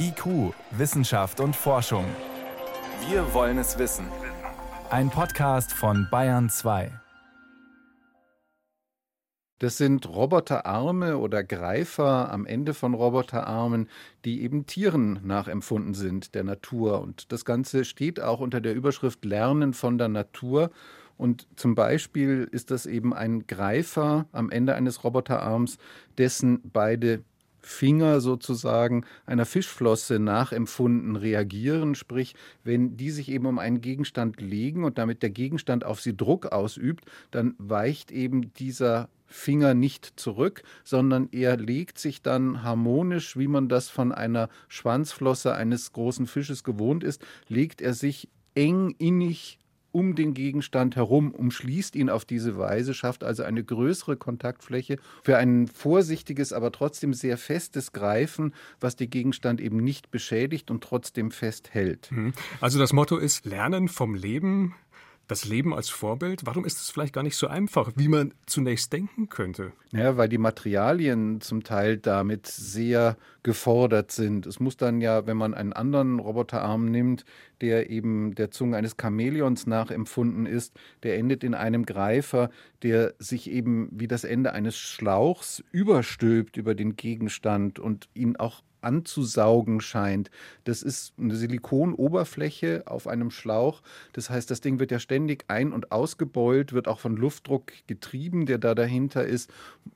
IQ, Wissenschaft und Forschung. Wir wollen es wissen. Ein Podcast von Bayern 2. Das sind Roboterarme oder Greifer am Ende von Roboterarmen, die eben Tieren nachempfunden sind, der Natur. Und das Ganze steht auch unter der Überschrift Lernen von der Natur. Und zum Beispiel ist das eben ein Greifer am Ende eines Roboterarms, dessen beide Finger sozusagen einer Fischflosse nachempfunden reagieren, sprich, wenn die sich eben um einen Gegenstand legen und damit der Gegenstand auf sie Druck ausübt, dann weicht eben dieser Finger nicht zurück, sondern er legt sich dann harmonisch, wie man das von einer Schwanzflosse eines großen Fisches gewohnt ist, legt er sich eng innig um den Gegenstand herum, umschließt ihn auf diese Weise, schafft also eine größere Kontaktfläche für ein vorsichtiges, aber trotzdem sehr festes Greifen, was den Gegenstand eben nicht beschädigt und trotzdem festhält. Mhm. Also das Motto ist Lernen vom Leben, das Leben als Vorbild? Warum ist es vielleicht gar nicht so einfach, wie man zunächst denken könnte? Ja, weil die Materialien zum Teil damit sehr gefordert sind. Es muss dann ja, wenn man einen anderen Roboterarm nimmt, der eben der Zunge eines Chamäleons nachempfunden ist, der endet in einem Greifer, der sich eben wie das Ende eines Schlauchs überstülpt über den Gegenstand und ihn auch anzusaugen scheint. Das ist eine Silikonoberfläche auf einem Schlauch. Das heißt, das Ding wird ja ständig ein- und ausgebeult, wird auch von Luftdruck getrieben, der da dahinter ist,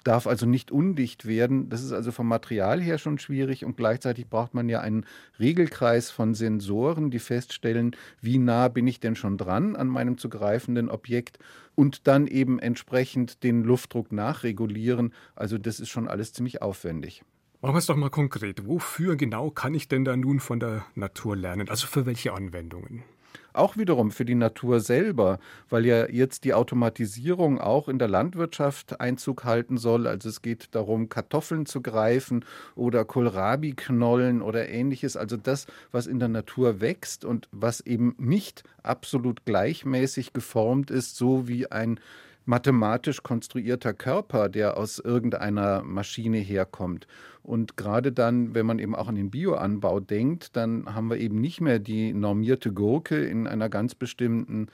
darf also nicht undicht werden. Das ist also vom Material her schon schwierig und gleichzeitig braucht man ja einen Regelkreis von Sensoren, die feststellen, wie nah bin ich denn schon dran an meinem zu greifenden Objekt und dann eben entsprechend den Luftdruck nachregulieren. Also das ist schon alles ziemlich aufwendig. Machen wir es doch mal konkret. Wofür genau kann ich denn da nun von der Natur lernen? Also für welche Anwendungen? Auch wiederum für die Natur selber, weil ja jetzt die Automatisierung auch in der Landwirtschaft Einzug halten soll. Also es geht darum, Kartoffeln zu greifen oder Kohlrabi-Knollen oder ähnliches. Also das, was in der Natur wächst und was eben nicht absolut gleichmäßig geformt ist, so wie ein mathematisch konstruierter Körper, der aus irgendeiner Maschine herkommt. Und gerade dann, wenn man eben auch an den Bioanbau denkt, dann haben wir eben nicht mehr die normierte Gurke in einer ganz bestimmten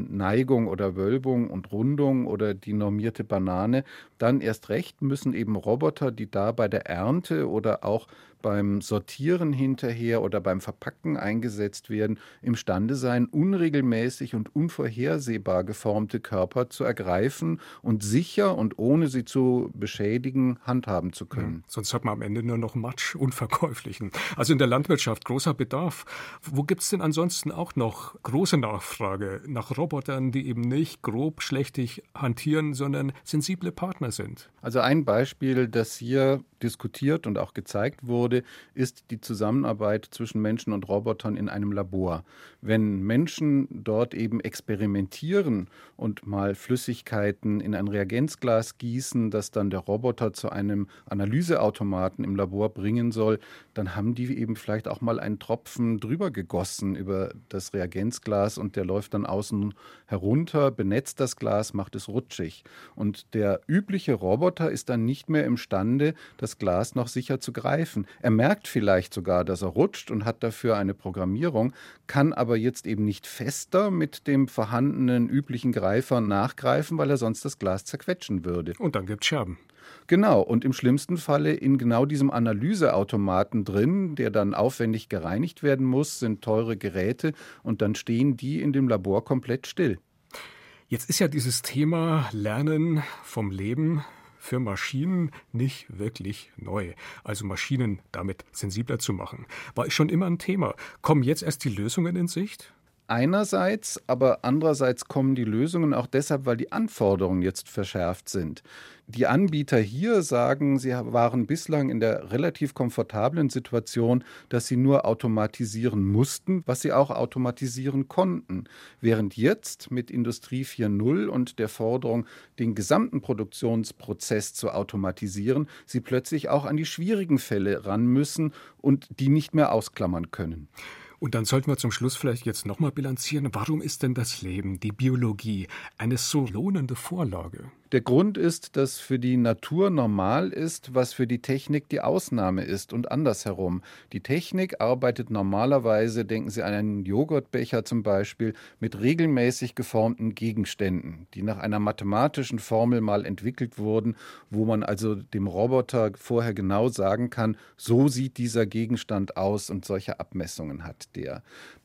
Neigung oder Wölbung und Rundung oder die normierte Banane. Dann erst recht müssen eben Roboter, die da bei der Ernte oder auch beim Sortieren hinterher oder beim Verpacken eingesetzt werden, imstande sein, unregelmäßig und unvorhersehbar geformte Körper zu ergreifen und sicher und ohne sie zu beschädigen handhaben zu können. Ja, sonst hat man am Ende nur noch Matsch, unverkäuflichen. Also in der Landwirtschaft großer Bedarf. Wo gibt es denn ansonsten auch noch große Nachfrage nach Robotern, die eben nicht grob schlechtig hantieren, sondern sensible Partner sind? Also ein Beispiel, das hier diskutiert und auch gezeigt wurde, ist die Zusammenarbeit zwischen Menschen und Robotern in einem Labor. Wenn Menschen dort eben experimentieren und mal Flüssigkeiten in ein Reagenzglas gießen, das dann der Roboter zu einem Analyseautomaten im Labor bringen soll, dann haben die eben vielleicht auch mal einen Tropfen drüber gegossen über das Reagenzglas und der läuft dann außen herunter, benetzt das Glas, macht es rutschig. Und der übliche Roboter ist dann nicht mehr imstande, das Glas noch sicher zu greifen. Er merkt vielleicht sogar, dass er rutscht und hat dafür eine Programmierung, kann aber jetzt eben nicht fester mit dem vorhandenen üblichen Greifer nachgreifen, weil er sonst das Glas zerquetschen würde. Und dann gibt es Scherben. Genau, und im schlimmsten Falle in genau diesem Analyseautomaten drin, der dann aufwendig gereinigt werden muss, sind teure Geräte und dann stehen die in dem Labor komplett still. Jetzt ist ja dieses Thema Lernen vom Leben für Maschinen nicht wirklich neu. Also Maschinen damit sensibler zu machen. War schon immer ein Thema. Kommen jetzt erst die Lösungen in Sicht? einerseits, aber andererseits kommen die Lösungen auch deshalb, weil die Anforderungen jetzt verschärft sind. Die Anbieter hier sagen, sie waren bislang in der relativ komfortablen Situation, dass sie nur automatisieren mussten, was sie auch automatisieren konnten. Während jetzt mit Industrie 4.0 und der Forderung, den gesamten Produktionsprozess zu automatisieren, sie plötzlich auch an die schwierigen Fälle ran müssen und die nicht mehr ausklammern können. Und dann sollten wir zum Schluss vielleicht jetzt nochmal bilanzieren, warum ist denn das Leben, die Biologie, eine so lohnende Vorlage? Der Grund ist, dass für die Natur normal ist, was für die Technik die Ausnahme ist und andersherum. Die Technik arbeitet normalerweise, denken Sie an einen Joghurtbecher zum Beispiel, mit regelmäßig geformten Gegenständen, die nach einer mathematischen Formel mal entwickelt wurden, wo man also dem Roboter vorher genau sagen kann, so sieht dieser Gegenstand aus und solche Abmessungen hat der.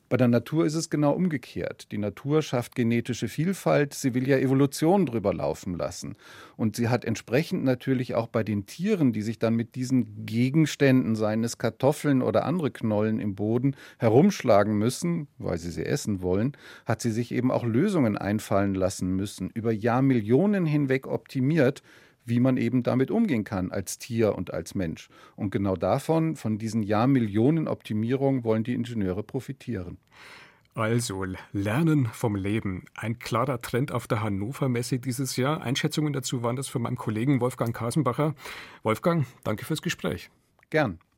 Bei der Natur ist es genau umgekehrt. Die Natur schafft genetische Vielfalt, sie will ja Evolution drüber laufen lassen. Und sie hat entsprechend natürlich auch bei den Tieren, die sich dann mit diesen Gegenständen, seien es Kartoffeln oder andere Knollen im Boden, herumschlagen müssen, weil sie sie essen wollen, hat sie sich eben auch Lösungen einfallen lassen müssen, über Jahrmillionen hinweg optimiert, wie man eben damit umgehen kann als Tier und als Mensch. Und genau davon, von diesen Jahrmillionen Optimierungen, wollen die Ingenieure profitieren. Also, Lernen vom Leben. Ein klarer Trend auf der Hannover Messe dieses Jahr. Einschätzungen dazu waren das von meinem Kollegen Wolfgang Kasenbacher. Wolfgang, danke fürs Gespräch. Gern.